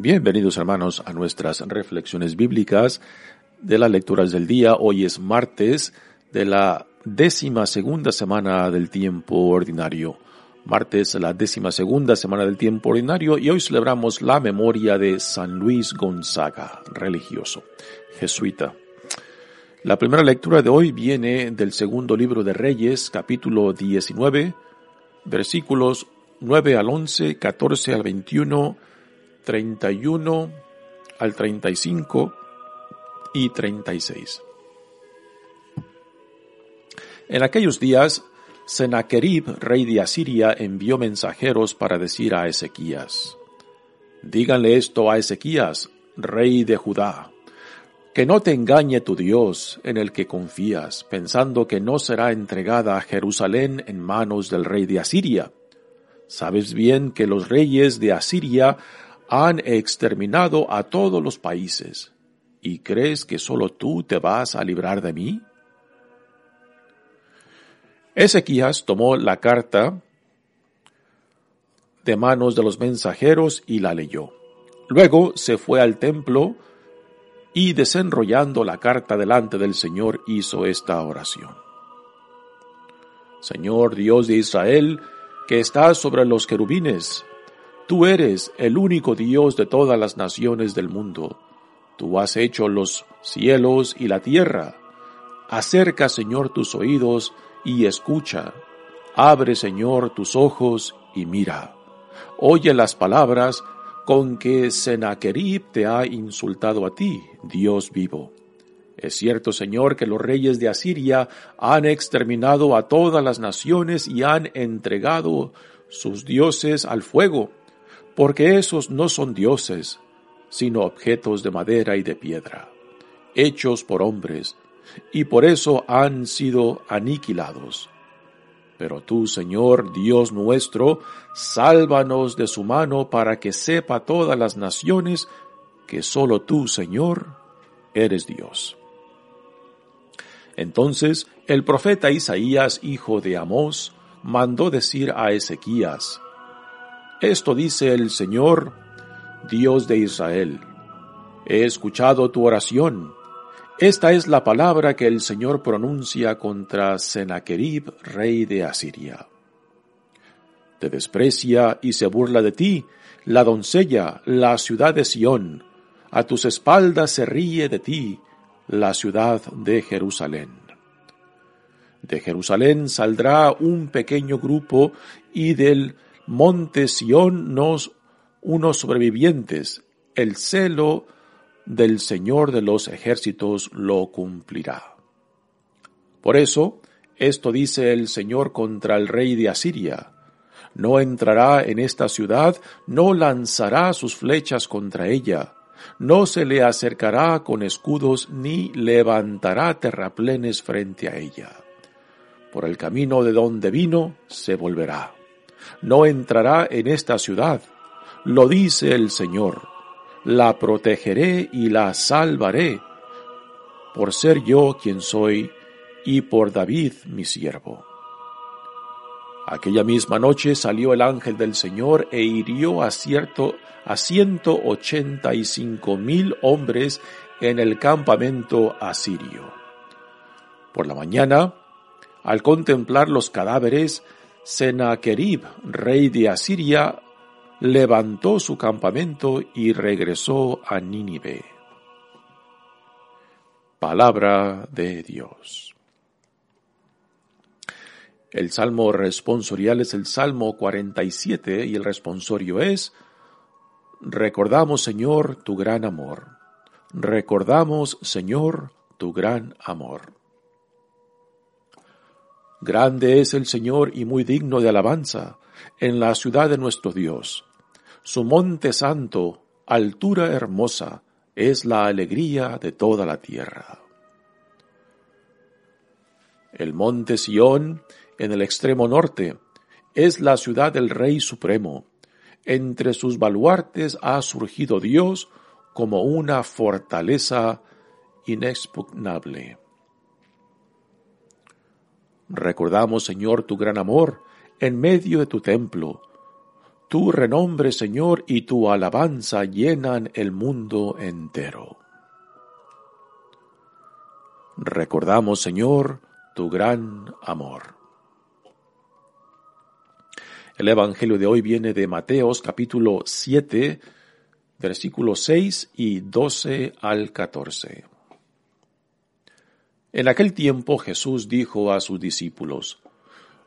Bienvenidos hermanos a nuestras reflexiones bíblicas de las lecturas del día. Hoy es martes de la décima segunda semana del tiempo ordinario. Martes, la décima segunda semana del tiempo ordinario y hoy celebramos la memoria de San Luis Gonzaga, religioso, jesuita. La primera lectura de hoy viene del segundo libro de Reyes, capítulo 19, versículos 9 al 11, 14 al 21, 31 al 35 y 36. En aquellos días, Sennacherib, rey de Asiria, envió mensajeros para decir a Ezequías, Díganle esto a Ezequías, rey de Judá, que no te engañe tu Dios en el que confías, pensando que no será entregada a Jerusalén en manos del rey de Asiria. Sabes bien que los reyes de Asiria han exterminado a todos los países, ¿y crees que solo tú te vas a librar de mí? Ezequías tomó la carta de manos de los mensajeros y la leyó. Luego se fue al templo y desenrollando la carta delante del Señor hizo esta oración. Señor Dios de Israel, que estás sobre los querubines, Tú eres el único Dios de todas las naciones del mundo. Tú has hecho los cielos y la tierra. Acerca, Señor, tus oídos y escucha. Abre, Señor, tus ojos y mira. Oye las palabras con que Sennacherib te ha insultado a ti, Dios vivo. Es cierto, Señor, que los reyes de Asiria han exterminado a todas las naciones y han entregado sus dioses al fuego porque esos no son dioses, sino objetos de madera y de piedra, hechos por hombres, y por eso han sido aniquilados. Pero tú, Señor, Dios nuestro, sálvanos de su mano para que sepa todas las naciones que sólo tú, Señor, eres Dios. Entonces el profeta Isaías, hijo de Amós, mandó decir a Ezequías, esto dice el Señor, Dios de Israel. He escuchado tu oración. Esta es la palabra que el Señor pronuncia contra Sennacherib, rey de Asiria. Te desprecia y se burla de ti, la doncella, la ciudad de Sión. A tus espaldas se ríe de ti, la ciudad de Jerusalén. De Jerusalén saldrá un pequeño grupo y del monte Sión nos unos sobrevivientes, el celo del Señor de los ejércitos lo cumplirá. Por eso, esto dice el Señor contra el rey de Asiria. No entrará en esta ciudad, no lanzará sus flechas contra ella, no se le acercará con escudos ni levantará terraplenes frente a ella. Por el camino de donde vino se volverá no entrará en esta ciudad. Lo dice el Señor. La protegeré y la salvaré, por ser yo quien soy y por David mi siervo. Aquella misma noche salió el ángel del Señor e hirió a cierto a ciento ochenta y cinco mil hombres en el campamento asirio. Por la mañana, al contemplar los cadáveres, Sennacherib, rey de Asiria, levantó su campamento y regresó a Nínive. Palabra de Dios. El salmo responsorial es el Salmo 47 y el responsorio es Recordamos, Señor, tu gran amor. Recordamos, Señor, tu gran amor. Grande es el Señor y muy digno de alabanza en la ciudad de nuestro Dios. su monte santo, altura hermosa, es la alegría de toda la tierra. El monte Sión, en el extremo norte, es la ciudad del Rey Supremo. Entre sus baluartes ha surgido Dios como una fortaleza inexpugnable. Recordamos, Señor, tu gran amor en medio de tu templo. Tu renombre, Señor, y tu alabanza llenan el mundo entero. Recordamos, Señor, tu gran amor. El Evangelio de hoy viene de Mateos capítulo 7, versículos 6 y 12 al 14. En aquel tiempo Jesús dijo a sus discípulos,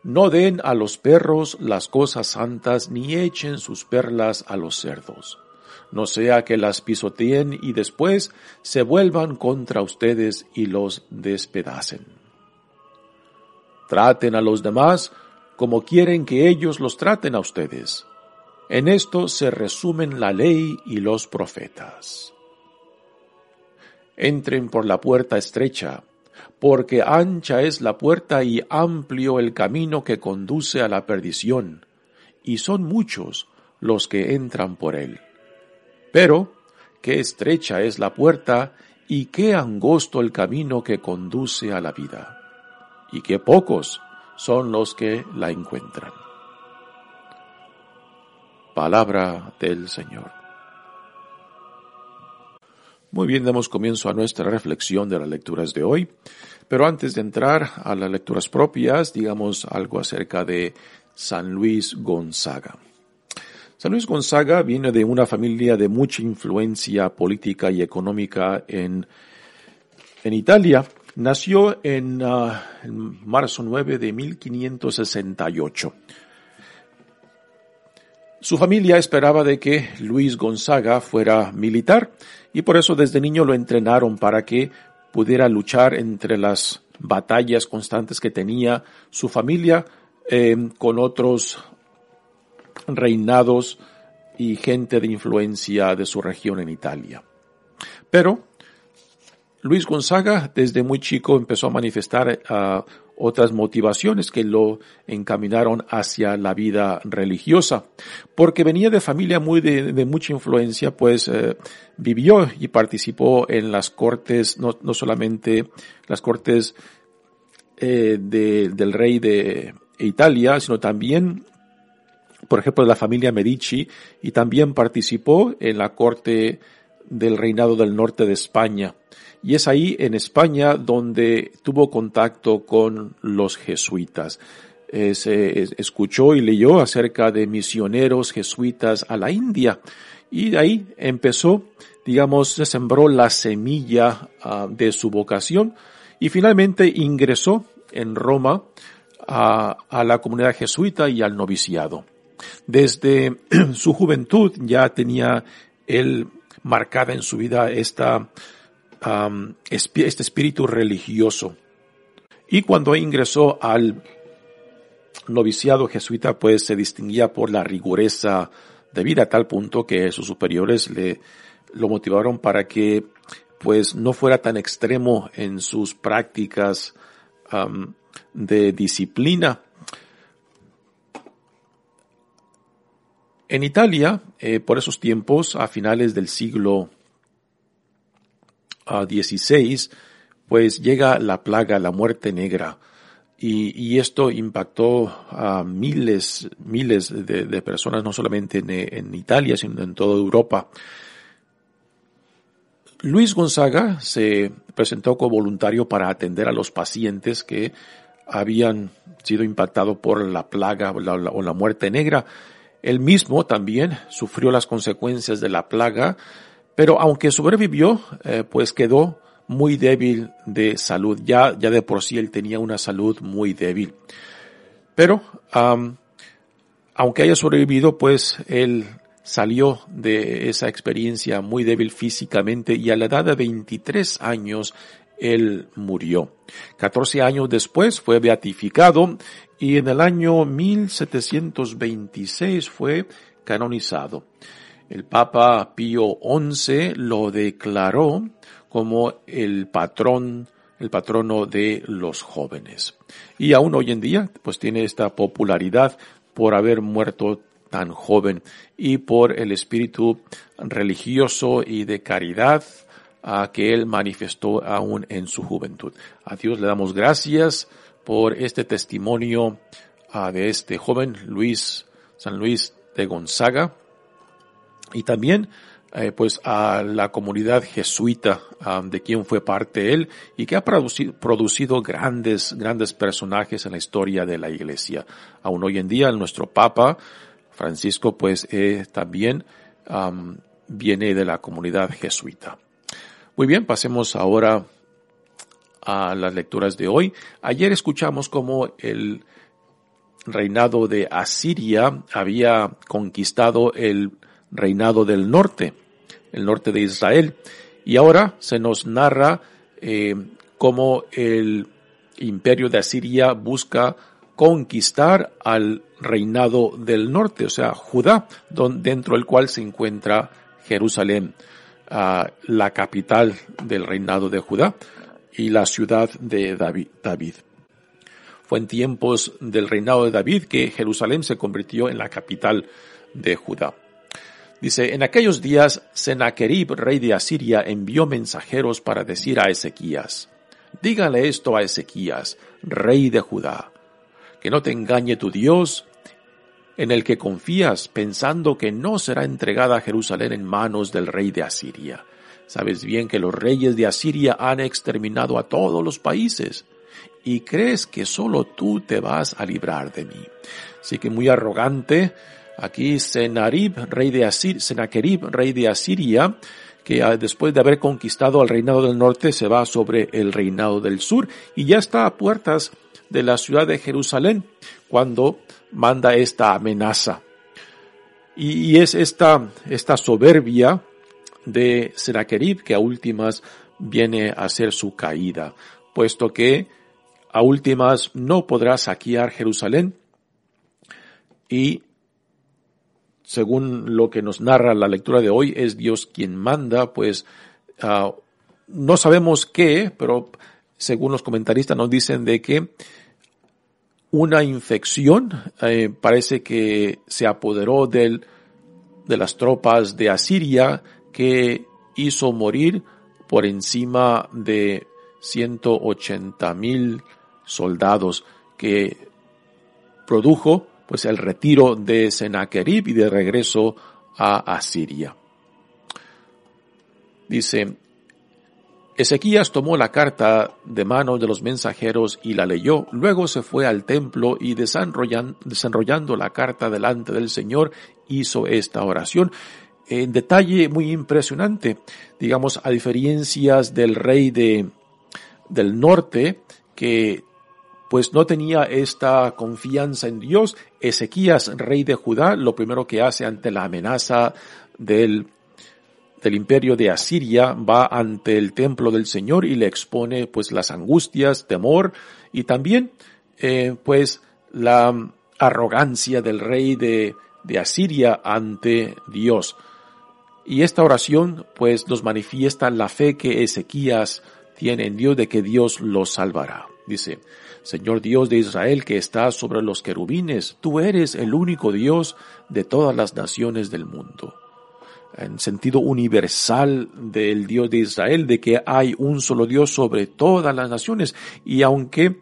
No den a los perros las cosas santas ni echen sus perlas a los cerdos, no sea que las pisoteen y después se vuelvan contra ustedes y los despedacen. Traten a los demás como quieren que ellos los traten a ustedes. En esto se resumen la ley y los profetas. Entren por la puerta estrecha, porque ancha es la puerta y amplio el camino que conduce a la perdición, y son muchos los que entran por él. Pero, qué estrecha es la puerta y qué angosto el camino que conduce a la vida y que pocos son los que la encuentran. Palabra del Señor. Muy bien, damos comienzo a nuestra reflexión de las lecturas de hoy, pero antes de entrar a las lecturas propias, digamos algo acerca de San Luis Gonzaga. San Luis Gonzaga viene de una familia de mucha influencia política y económica en, en Italia, Nació en, ah, marzo 9 de 1568. Su familia esperaba de que Luis Gonzaga fuera militar y por eso desde niño lo entrenaron para que pudiera luchar entre las batallas constantes que tenía su familia eh, con otros reinados y gente de influencia de su región en Italia. Pero Luis Gonzaga desde muy chico empezó a manifestar uh, otras motivaciones que lo encaminaron hacia la vida religiosa, porque venía de familia muy de, mucha influencia, pues eh, vivió y participó en las cortes, no, no solamente las cortes eh, de, del rey de Italia, sino también por ejemplo, de la familia Medici, y también participó en la corte del reinado del norte de España. Y es ahí en España donde tuvo contacto con los jesuitas. se escuchó y leyó acerca de misioneros jesuitas a la India y de ahí empezó, digamos, se sembró la semilla ah, de su vocación y finalmente ingresó en Roma a la comunidad jesuita y al noviciado. Desde su juventud ya tenía él marcada en su vida esta este espíritu religioso. Y cuando ingresó al noviciado jesuita, pues se distinguía por la rigureza de vida a tal punto que sus superiores le lo motivaron para que pues no fuera tan extremo en sus prácticas de disciplina. En Italia, eh, por esos tiempos, a finales del siglo 16, pues llega la plaga, la muerte negra. Y, esto impactó a miles, miles de, personas, no solamente en, en, Italia, sino en toda Europa. Luis Gonzaga se presentó como voluntario para atender a los pacientes que habían sido impactados por la plaga o la muerte negra. Él mismo también sufrió las consecuencias de la plaga pero aunque sobrevivió, eh, pues quedó muy débil de salud. Ya, ya de por sí él tenía una salud muy débil. Pero, aunque haya sobrevivido, pues él salió de esa experiencia muy débil físicamente y a la edad de 23 años él murió. 14 años después fue beatificado y en el año 1726 fue canonizado. El Papa Pío XI lo declaró como el patrón, el patrono de los jóvenes. Y aún hoy en día, pues tiene esta popularidad por haber muerto tan joven y por el espíritu religioso y de caridad a que él manifestó aún en su juventud. A Dios le damos gracias por este testimonio de este joven Luis San Luis de Gonzaga y también eh, pues a la comunidad jesuita de quien fue parte él y que ha producido, producido, grandes, grandes personajes en la historia de la iglesia. Aún hoy en día nuestro Papa Francisco pues eh, también viene de la comunidad jesuita. Muy bien, pasemos ahora a las lecturas de hoy. Ayer escuchamos cómo el reinado de Asiria había conquistado el reinado del norte, el norte de Israel. Y ahora se nos narra eh, cómo el imperio de Asiria busca conquistar al reinado del norte, o sea, Judá, dentro del cual se encuentra Jerusalén, la capital del reinado de Judá y la ciudad de David. Fue en tiempos del reinado de David que Jerusalén se convirtió en la capital de Judá. Dice, en aquellos días Sennacherib, rey de Asiria, envió mensajeros para decir a Ezequías, dígale esto a Ezequías, rey de Judá, que no te engañe tu Dios, en el que confías, pensando que no será entregada Jerusalén en manos del rey de Asiria. Sabes bien que los reyes de Asiria han exterminado a todos los países y crees que solo tú te vas a librar de mí. Así que muy arrogante, aquí Senarib, rey de Asir, Senaquerib, rey de Asiria, que ah, después de haber conquistado al reinado del norte se va sobre el reinado del sur y ya está a puertas de la ciudad de Jerusalén cuando manda esta amenaza. Y, es esta, esta soberbia de Senaquerib que a últimas viene a ser su caída, puesto que a últimas no podrá saquear Jerusalén y según lo que nos narra la lectura de hoy es Dios quien manda, pues ah, no sabemos qué, pero según los comentaristas nos dicen de que una infección eh, parece que se apoderó del, de las tropas de Asiria que hizo morir por encima de 180 mil soldados que produjo pues el retiro de Sennacherib y de regreso a Asiria. Dice, Ezequías tomó la carta de manos de los mensajeros y la leyó, luego se fue al templo y desenrollando la carta delante del Señor hizo esta oración. En detalle muy impresionante, digamos, a diferencias del rey de, del norte, que pues no tenía esta confianza en Dios. Ezequías, rey de Judá, lo primero que hace ante la amenaza del, del imperio de Asiria, va ante el templo del Señor y le expone pues las angustias, temor y también eh, pues la arrogancia del rey de, de Asiria ante Dios. Y esta oración pues nos manifiesta la fe que Ezequías tiene en Dios de que Dios lo salvará. Dice, Señor Dios de Israel que estás sobre los querubines, tú eres el único Dios de todas las naciones del mundo. En sentido universal del Dios de Israel, de que hay un solo Dios sobre todas las naciones, y aunque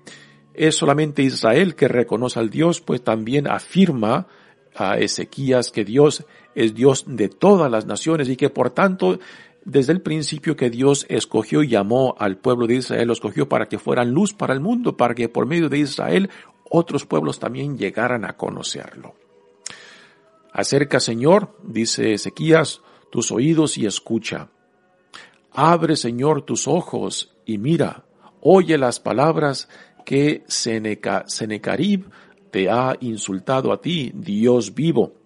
es solamente Israel que reconoce al Dios, pues también afirma a Ezequías que Dios es Dios de todas las naciones y que por tanto desde el principio que Dios escogió y llamó al pueblo de Israel, lo escogió para que fueran luz para el mundo, para que por medio de Israel otros pueblos también llegaran a conocerlo. Acerca, Señor, dice Ezequías, tus oídos y escucha. Abre, Señor, tus ojos y mira, oye las palabras que Senecarib te ha insultado a ti, Dios vivo.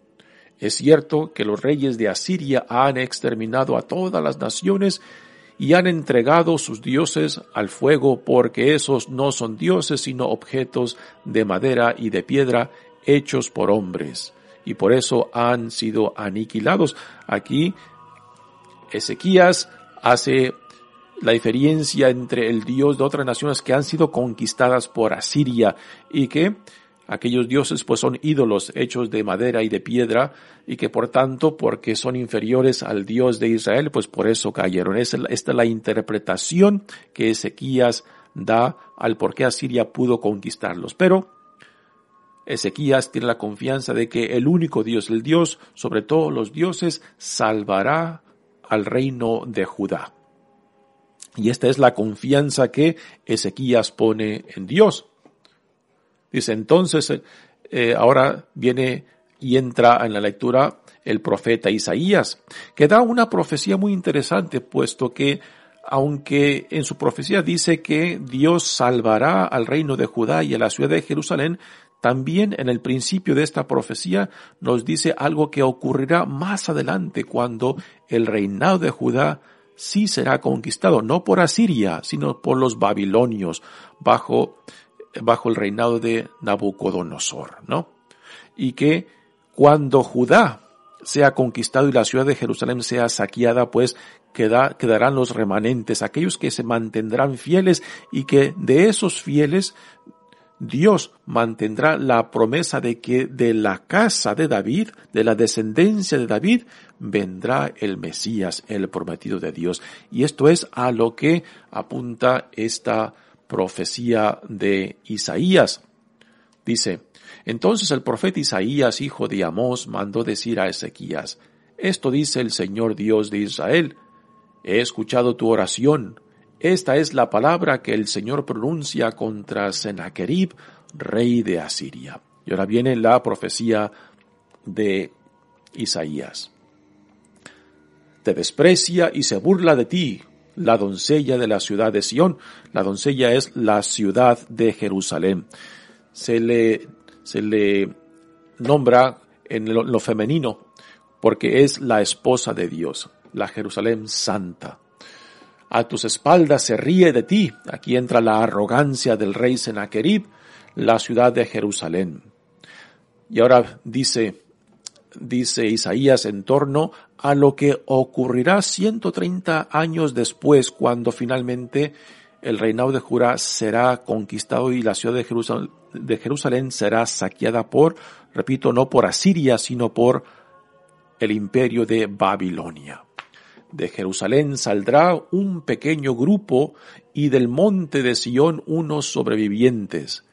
Es cierto que los reyes de Asiria han exterminado a todas las naciones y han entregado sus dioses al fuego porque esos no son dioses sino objetos de madera y de piedra hechos por hombres. y por eso han sido aniquilados. Aquí Ezequías hace la diferencia entre el Dios de otras naciones que han sido conquistadas por Asiria y que aquellos dioses pues son ídolos hechos de madera y de piedra y que por tanto porque son inferiores al Dios de Israel pues por eso cayeron. Esta es la interpretación que Ezequías da al por qué Asiria pudo conquistarlos. Pero Ezequías tiene la confianza de que el único Dios, el Dios sobre todos los dioses, salvará al reino de Judá. Y esta es la confianza que Ezequías pone en Dios. Dice entonces, eh, ahora viene y entra en la lectura el profeta Isaías, que da una profecía muy interesante, puesto que aunque en su profecía dice que Dios salvará al reino de Judá y a la ciudad de Jerusalén, también en el principio de esta profecía nos dice algo que ocurrirá más adelante cuando el reinado de Judá sí será conquistado, no por Asiria, sino por los babilonios, bajo, bajo el reinado de Nabucodonosor, ¿no? Y que cuando Judá sea conquistado y la ciudad de Jerusalén sea saqueada, pues quedarán los remanentes, aquellos que se mantendrán fieles y que de esos fieles Dios mantendrá la promesa de que de la casa de David, de la descendencia de David, vendrá el Mesías, el prometido de Dios. Y esto es a lo que apunta esta profecía de Isaías. Dice, entonces el profeta Isaías, hijo de Amós, mandó decir a Ezequías, esto dice el Señor Dios de Israel, he escuchado tu oración, esta es la palabra que el Señor pronuncia contra Sennacherib, rey de Asiria. Y ahora viene la profecía de Isaías. Te desprecia y se burla de ti, la doncella de la ciudad de Sión. La doncella es la ciudad de Jerusalén. Se le, se le nombra en lo femenino porque es la esposa de Dios, la Jerusalén santa a tus espaldas se ríe de ti. Aquí entra la arrogancia del rey Sennacherib, la ciudad de Jerusalén. Y ahora dice, dice Isaías en torno a lo que ocurrirá 130 años después, cuando finalmente el reinado de Judá será conquistado y la ciudad de Jerusalén, de Jerusalén será saqueada por, repito, no por Asiria, sino por el imperio de Babilonia. De Jerusalén saldrá un pequeño grupo y del monte de Sión unos sobrevivientes.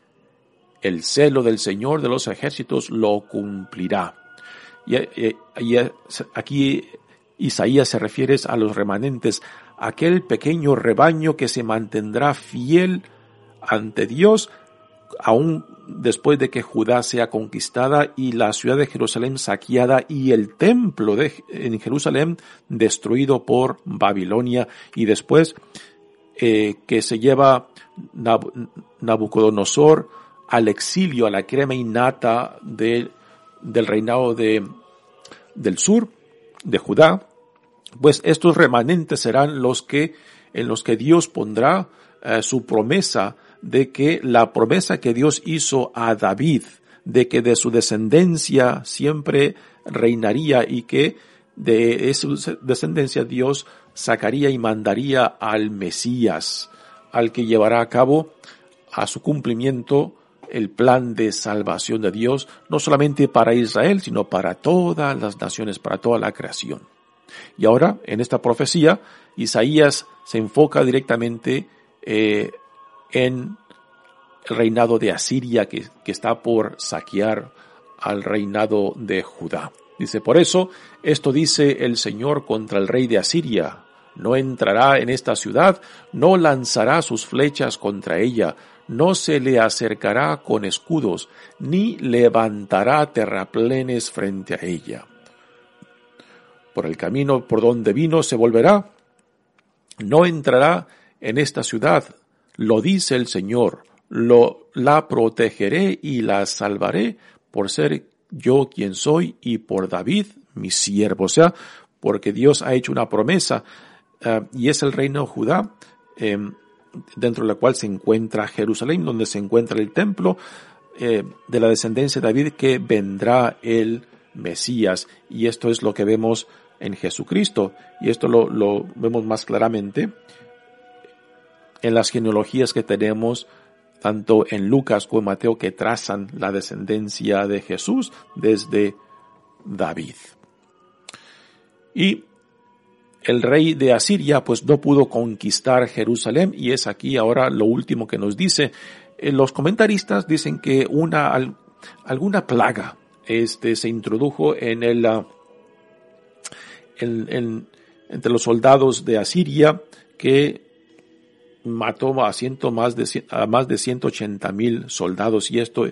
El celo del Señor de los ejércitos lo cumplirá. Y, aquí Isaías se refiere a los remanentes, aquel pequeño rebaño que se mantendrá fiel ante Dios aún después de que Judá sea conquistada y la ciudad de Jerusalén saqueada y el templo de, en Jerusalén destruido por Babilonia. Y después eh, que se lleva Nabucodonosor al exilio, a la crema innata de, del reinado de, del sur, de Judá, pues estos remanentes serán los que, en los que Dios pondrá eh, su promesa de que la promesa que Dios hizo a David, de que de su descendencia siempre reinaría y que de su descendencia Dios sacaría y mandaría al Mesías, al que llevará a cabo a su cumplimiento el plan de salvación de Dios, no solamente para Israel, sino para todas las naciones, para toda la creación. Y ahora, en esta profecía, Isaías se enfoca directamente eh, en el reinado de Asiria que, que está por saquear al reinado de Judá. Dice, por eso, esto dice el Señor contra el rey de Asiria. No entrará en esta ciudad, no lanzará sus flechas contra ella, no se le acercará con escudos, ni levantará terraplenes frente a ella. Por el camino por donde vino se volverá, no entrará en esta ciudad, lo dice el Señor, lo, la protegeré y la salvaré por ser yo quien soy y por David, mi siervo. O sea, porque Dios ha hecho una promesa eh, y es el reino de Judá, em, dentro de la cual se encuentra Jerusalén, donde se encuentra el templo eh, de la descendencia de David, que vendrá el Mesías. Y esto es lo que vemos en Jesucristo. Y esto lo, lo vemos más claramente en las genealogías que tenemos tanto en Lucas como en Mateo que trazan la descendencia de Jesús desde David. Y el rey de Asiria pues no pudo conquistar Jerusalén y es aquí ahora lo último que nos dice. Eh, los comentaristas dicen que una, alguna plaga este, se introdujo en el, ah, entre los soldados de Asiria que mató a, ciento más de, a más de 180 mil soldados y esto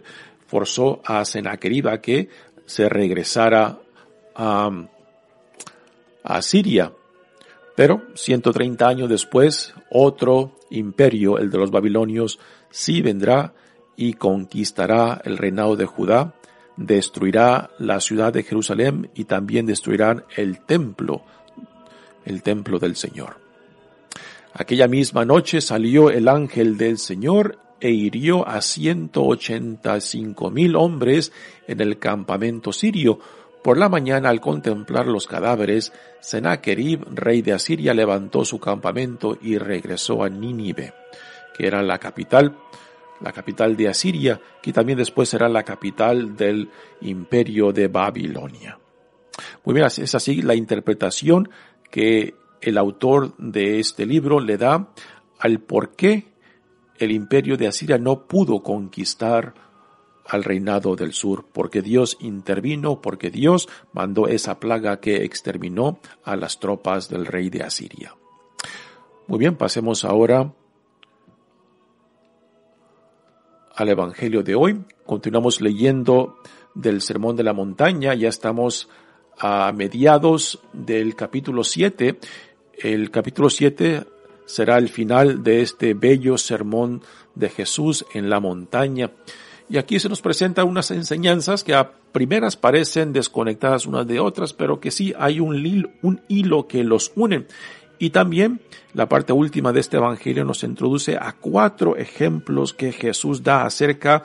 forzó a Sennacherib que se regresara a, a Siria. Pero 130 años después, otro imperio, el de los babilonios, sí vendrá y conquistará el reinado de Judá, destruirá la ciudad de Jerusalén y también destruirán el templo, el templo del Señor. Aquella misma noche salió el ángel del Señor e hirió a ciento ochenta y cinco mil hombres en el campamento sirio. Por la mañana, al contemplar los cadáveres, Sennacherib, rey de Asiria, levantó su campamento y regresó a Nínive, que era la capital, la capital de Asiria, que también después será la capital del imperio de Babilonia. Muy bien, es así la interpretación que el autor de este libro le da al por qué el imperio de Asiria no pudo conquistar al reinado del sur, porque Dios intervino, porque Dios mandó esa plaga que exterminó a las tropas del rey de Asiria. Muy bien, pasemos ahora al Evangelio de hoy. Continuamos leyendo del Sermón de la Montaña, ya estamos a mediados del capítulo 7 el capítulo 7 será el final de este bello sermón de Jesús en la montaña. Y aquí se nos presentan unas enseñanzas que a primeras parecen desconectadas unas de otras, pero que sí hay un, un hilo que los une. Y también la parte última de este Evangelio nos introduce a cuatro ejemplos que Jesús da acerca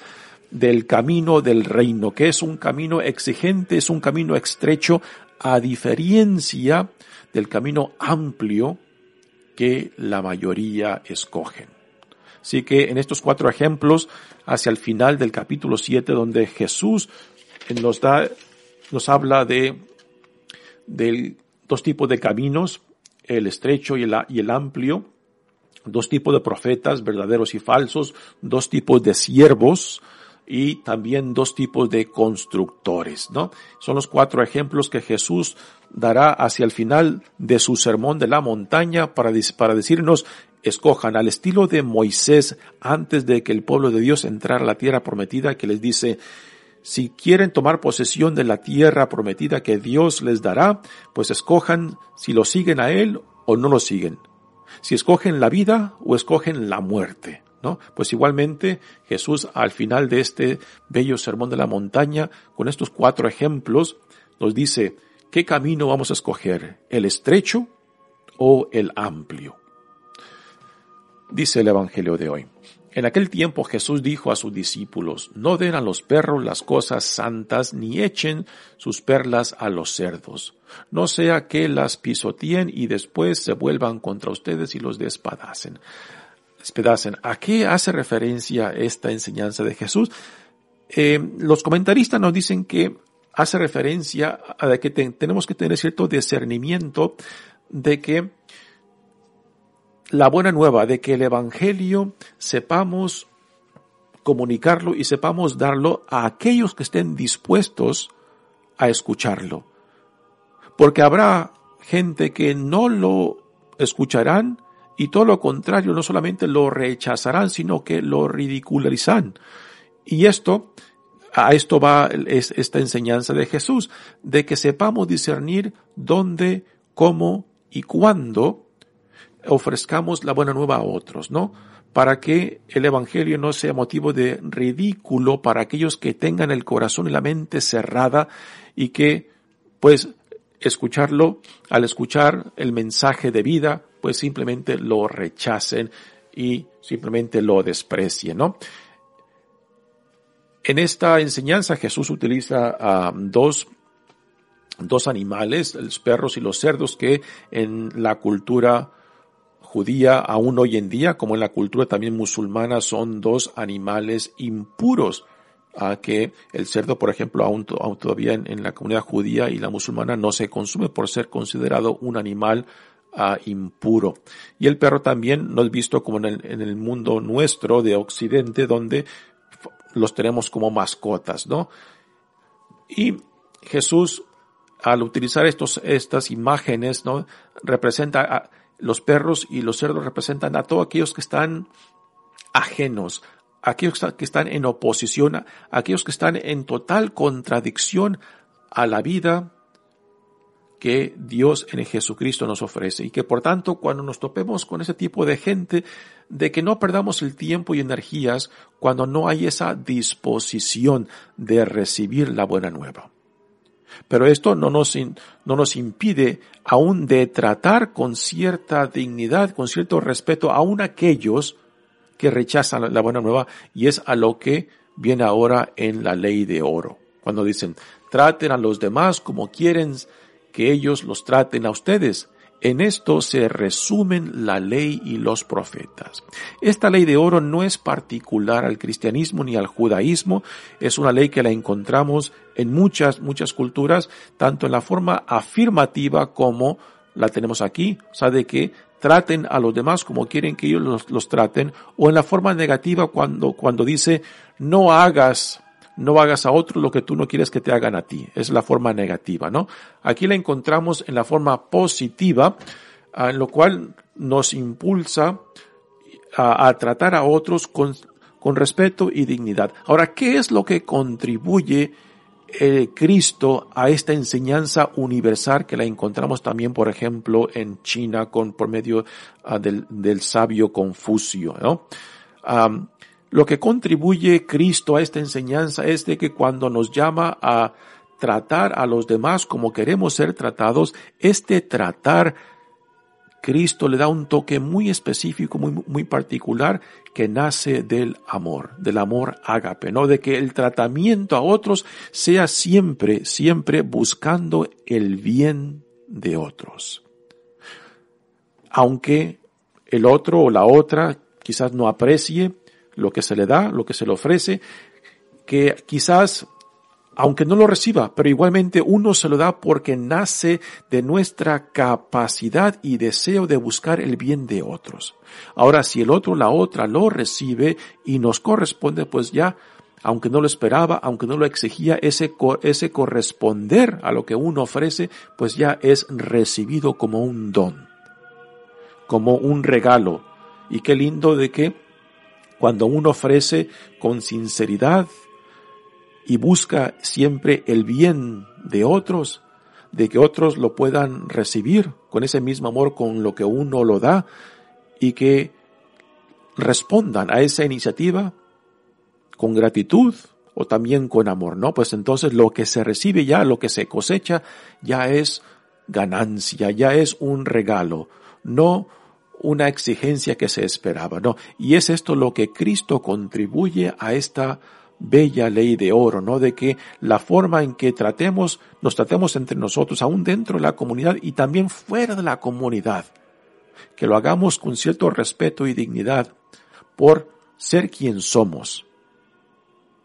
del camino del reino, que es un camino exigente, es un camino estrecho, a diferencia del camino amplio que la mayoría escogen. Así que en estos cuatro ejemplos, hacia el final del capítulo 7, donde Jesús nos da, nos habla de, de dos tipos de caminos, el estrecho y el, y el amplio, dos tipos de profetas, verdaderos y falsos, dos tipos de siervos, y también dos tipos de constructores, ¿no? Son los cuatro ejemplos que Jesús dará hacia el final de su sermón de la montaña para, para decirnos, escojan al estilo de Moisés antes de que el pueblo de Dios entrara a la tierra prometida, que les dice, si quieren tomar posesión de la tierra prometida que Dios les dará, pues escojan si lo siguen a Él o no lo siguen. Si escogen la vida o escogen la muerte. ¿no? Pues igualmente Jesús al final de este bello sermón de la montaña, con estos cuatro ejemplos, nos dice, ¿qué camino vamos a escoger? ¿El estrecho o el amplio? Dice el Evangelio de hoy. En aquel tiempo Jesús dijo a sus discípulos, no den a los perros las cosas santas, ni echen sus perlas a los cerdos, no sea que las pisoteen y después se vuelvan contra ustedes y los despedacen. ¿A qué hace referencia esta enseñanza de Jesús? Eh, los comentaristas nos dicen que hace referencia a que tenemos que tener cierto discernimiento de que la buena nueva, de que el Evangelio sepamos comunicarlo y sepamos darlo a aquellos que estén dispuestos a escucharlo. Porque habrá gente que no lo escucharán y todo lo contrario, no solamente lo rechazarán, sino que lo ridiculizarán. Y esto, a esto va esta enseñanza de Jesús, de que sepamos discernir dónde, cómo y cuándo ofrezcamos la buena nueva a otros, ¿no? Para que el Evangelio no sea motivo de ridículo para aquellos que tengan el corazón y la mente cerrada y que, pues, escucharlo, al escuchar el mensaje de vida, pues simplemente lo rechacen y simplemente lo desprecien, ¿no? En esta enseñanza Jesús utiliza dos dos animales, los perros y los cerdos, que en la cultura judía aún hoy en día, como en la cultura también musulmana, son dos animales impuros a que el cerdo, por ejemplo, aún, todavía en, la comunidad judía y la musulmana no se consume por ser considerado un animal uh, impuro. Y el perro también no es visto como en el, en el mundo nuestro de Occidente, donde los tenemos como mascotas, ¿no? Y Jesús, al utilizar estos, estas imágenes, ¿no? Representa los perros y los cerdos representan a todos aquellos que están ajenos, aquellos que están en oposición, aquellos que están en total contradicción a la vida que Dios en Jesucristo nos ofrece y que por tanto cuando nos topemos con ese tipo de gente, de que no perdamos el tiempo y energías cuando no hay esa disposición de recibir la buena nueva. Pero esto no nos, no nos impide aún de tratar con cierta dignidad, con cierto respeto aún aquellos que rechazan la buena nueva y es a lo que viene ahora en la ley de oro. Cuando dicen, traten a los demás como quieren que ellos los traten a ustedes. En esto se resumen la ley y los profetas. Esta ley de oro no es particular al cristianismo ni al judaísmo, es una ley que la encontramos en muchas, muchas culturas, tanto en la forma afirmativa como la tenemos aquí, o sea, de que traten a los demás como quieren que ellos los, los traten, o en la forma negativa cuando, cuando dice no hagas no hagas a otro lo que tú no quieres que te hagan a ti. Es la forma negativa, ¿no? Aquí la encontramos en la forma positiva, ah, en lo cual nos impulsa a, tratar a otros con, con, respeto y dignidad. Ahora, ¿qué es lo que contribuye eh, Cristo a esta enseñanza universal que la encontramos también, por ejemplo, en China con, por medio ah, del, del, sabio Confucio, ¿no? Lo que contribuye Cristo a esta enseñanza es de que cuando nos llama a tratar a los demás como queremos ser tratados, este tratar Cristo le da un toque muy específico, muy, muy particular, que nace del amor, del amor ágape, ¿no? De que el tratamiento a otros sea siempre, siempre buscando el bien de otros. Aunque el otro o la otra quizás no aprecie, lo que se le da, lo que se le ofrece, que quizás, aunque no lo reciba, pero igualmente uno se lo da porque nace de nuestra capacidad y deseo de buscar el bien de otros. Ahora, si el otro, la otra, lo recibe y nos corresponde, pues ya, aunque no lo esperaba, aunque no lo exigía, ese, ese corresponder a lo que uno ofrece, pues ya es recibido como un don, como un regalo. Y qué lindo de que cuando uno ofrece con sinceridad y busca siempre el bien de otros, de que otros lo puedan recibir con ese mismo amor con lo que uno lo da y que respondan a esa iniciativa con gratitud o también con amor, ¿no? Pues entonces lo que se recibe ya, lo que se cosecha, ya es ganancia, ya es un regalo, no una exigencia que se esperaba, ¿no? Y es esto lo que Cristo contribuye a esta bella ley de oro, ¿no? De que la forma en que tratemos, nos tratemos entre nosotros, aún dentro de la comunidad y también fuera de la comunidad, que lo hagamos con cierto respeto y dignidad por ser quien somos,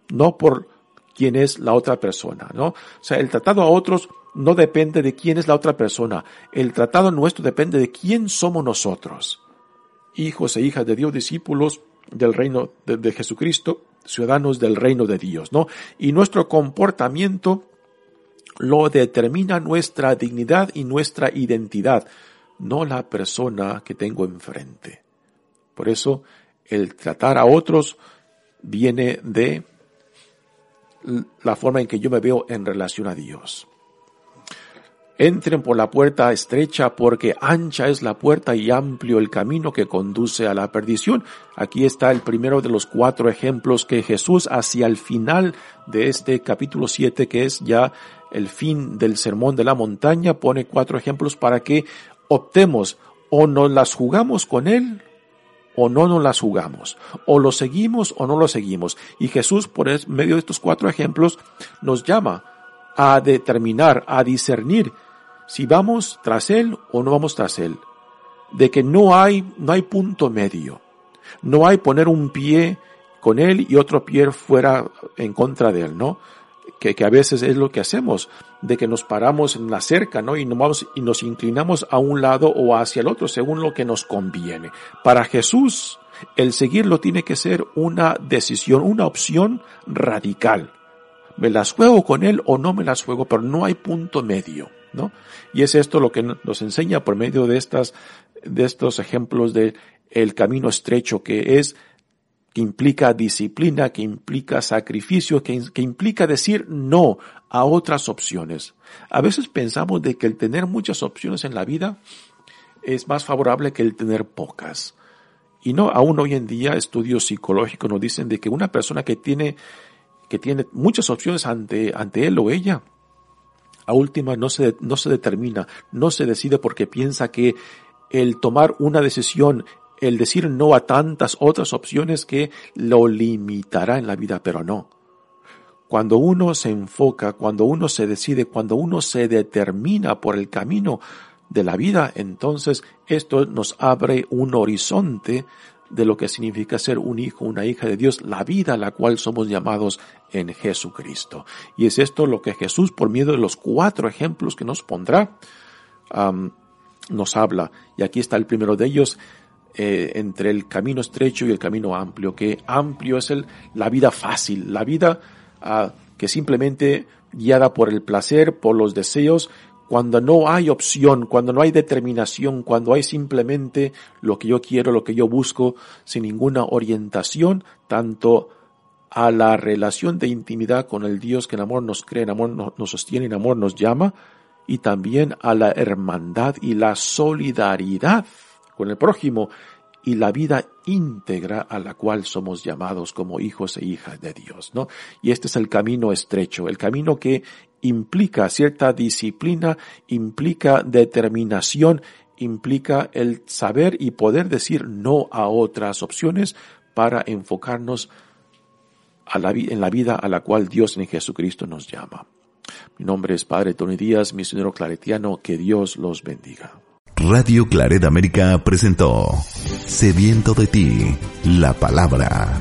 no por quién es la otra persona, ¿no? O sea, el tratado a otros no depende de quién es la otra persona. El tratado nuestro depende de quién somos nosotros. Hijos e hijas de Dios, discípulos del reino de, Jesucristo, ciudadanos del reino de Dios, ¿no? Y nuestro comportamiento lo determina nuestra dignidad y nuestra identidad, no la persona que tengo enfrente. Por eso, el tratar a otros viene de la forma en que yo me veo en relación a Dios. Entren por la puerta estrecha porque ancha es la puerta y amplio el camino que conduce a la perdición. Aquí está el primero de los cuatro ejemplos que Jesús hacia el final de este capítulo 7 que es ya el fin del sermón de la montaña pone cuatro ejemplos para que optemos o nos las jugamos con él o no nos las jugamos, o lo seguimos o no lo seguimos. Y Jesús, por medio de estos cuatro ejemplos, nos llama a determinar, a discernir si vamos tras Él o no vamos tras Él. De que no hay, no hay punto medio. No hay poner un pie con Él y otro pie fuera en contra de Él, ¿no? Que, que a veces es lo que hacemos, de que nos paramos en la cerca, ¿no? Y nos, vamos, y nos inclinamos a un lado o hacia el otro según lo que nos conviene. Para Jesús, el seguirlo tiene que ser una decisión, una opción radical. Me las juego con Él o no me las juego, pero no hay punto medio. ¿No? Y es esto lo que nos enseña por medio de estas, de estos ejemplos de el camino estrecho que es, que implica disciplina, que implica sacrificio, que, que implica decir no a otras opciones. A veces pensamos de que el tener muchas opciones en la vida es más favorable que el tener pocas. Y no, aún hoy en día estudios psicológicos nos dicen de que una persona que tiene, que tiene muchas opciones ante, ante él o ella, a última no se, no se determina, no se decide porque piensa que el tomar una decisión, el decir no a tantas otras opciones que lo limitará en la vida, pero no. Cuando uno se enfoca, cuando uno se decide, cuando uno se determina por el camino de la vida, entonces esto nos abre un horizonte de lo que significa ser un hijo, una hija de Dios, la vida a la cual somos llamados en Jesucristo. Y es esto lo que Jesús, por medio de los cuatro ejemplos que nos pondrá, nos habla. Y aquí está el primero de ellos, eh, entre el camino estrecho y el camino amplio, que amplio es el, la vida fácil, la vida ah, que simplemente guiada por el placer, por los deseos, cuando no hay opción, cuando no hay determinación, cuando hay simplemente lo que yo quiero, lo que yo busco, sin ninguna orientación, tanto a la relación de intimidad con el Dios que en amor nos cree, en amor nos sostiene, en amor nos llama, y también a la hermandad y la solidaridad con el prójimo y la vida íntegra a la cual somos llamados como hijos e hijas de Dios, ¿no? Y este es el camino estrecho, el camino que implica cierta disciplina, implica determinación, implica el saber y poder decir no a otras opciones para enfocarnos a la, en la vida a la cual Dios en Jesucristo nos llama. Mi nombre es Padre Tony Díaz, misionero claretiano, que Dios los bendiga. Radio Claret América presentó Sediento de ti, la palabra